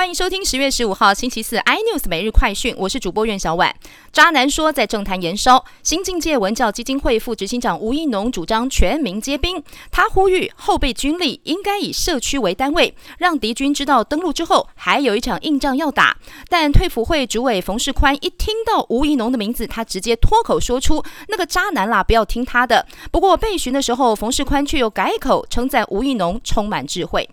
欢迎收听十月十五号星期四 iNews 每日快讯，我是主播苑小婉。渣男说在政坛延烧，新境界文教基金会副执行长吴一农主张全民皆兵，他呼吁后备军力应该以社区为单位，让敌军知道登陆之后还有一场硬仗要打。但退辅会主委冯世宽一听到吴一农的名字，他直接脱口说出那个渣男啦，不要听他的。不过被询的时候，冯世宽却又改口称赞吴一农充满智慧。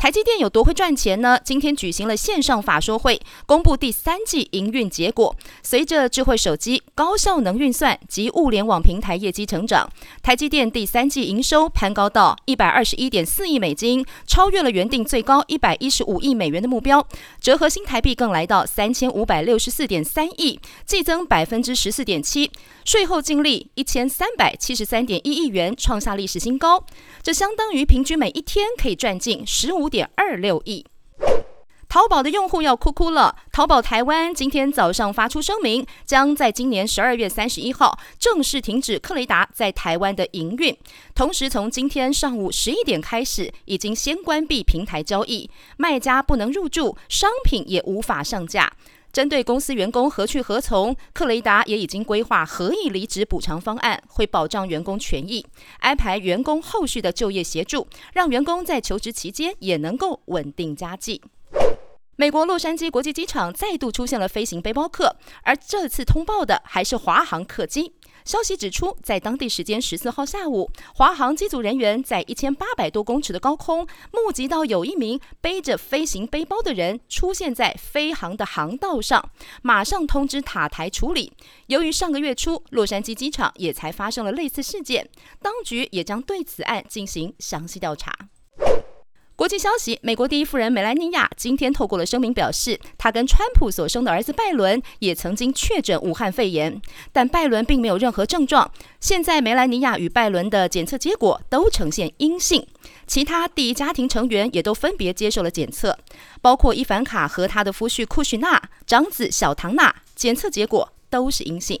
台积电有多会赚钱呢？今天举行了线上法说会，公布第三季营运结果。随着智慧手机、高效能运算及物联网平台业绩成长，台积电第三季营收攀高到一百二十一点四亿美金，超越了原定最高一百一十五亿美元的目标，折合新台币更来到三千五百六十四点三亿，季增百分之十四点七，税后净利一千三百七十三点一亿元，创下历史新高。这相当于平均每一天可以赚进十五。点二六亿，淘宝的用户要哭哭了。淘宝台湾今天早上发出声明，将在今年十二月三十一号正式停止克雷达在台湾的营运，同时从今天上午十一点开始，已经先关闭平台交易，卖家不能入驻，商品也无法上架。针对公司员工何去何从，克雷达也已经规划合意离职补偿方案，会保障员工权益，安排员工后续的就业协助，让员工在求职期间也能够稳定家计。美国洛杉矶国际机场再度出现了飞行背包客，而这次通报的还是华航客机。消息指出，在当地时间十四号下午，华航机组人员在一千八百多公尺的高空，目击到有一名背着飞行背包的人出现在飞航的航道上，马上通知塔台处理。由于上个月初洛杉矶机场也才发生了类似事件，当局也将对此案进行详细调查。国际消息：美国第一夫人梅兰妮亚今天透过了声明表示，她跟川普所生的儿子拜伦也曾经确诊武汉肺炎，但拜伦并没有任何症状。现在梅兰妮亚与拜伦的检测结果都呈现阴性，其他第一家庭成员也都分别接受了检测，包括伊凡卡和他的夫婿库许纳、长子小唐纳，检测结果都是阴性。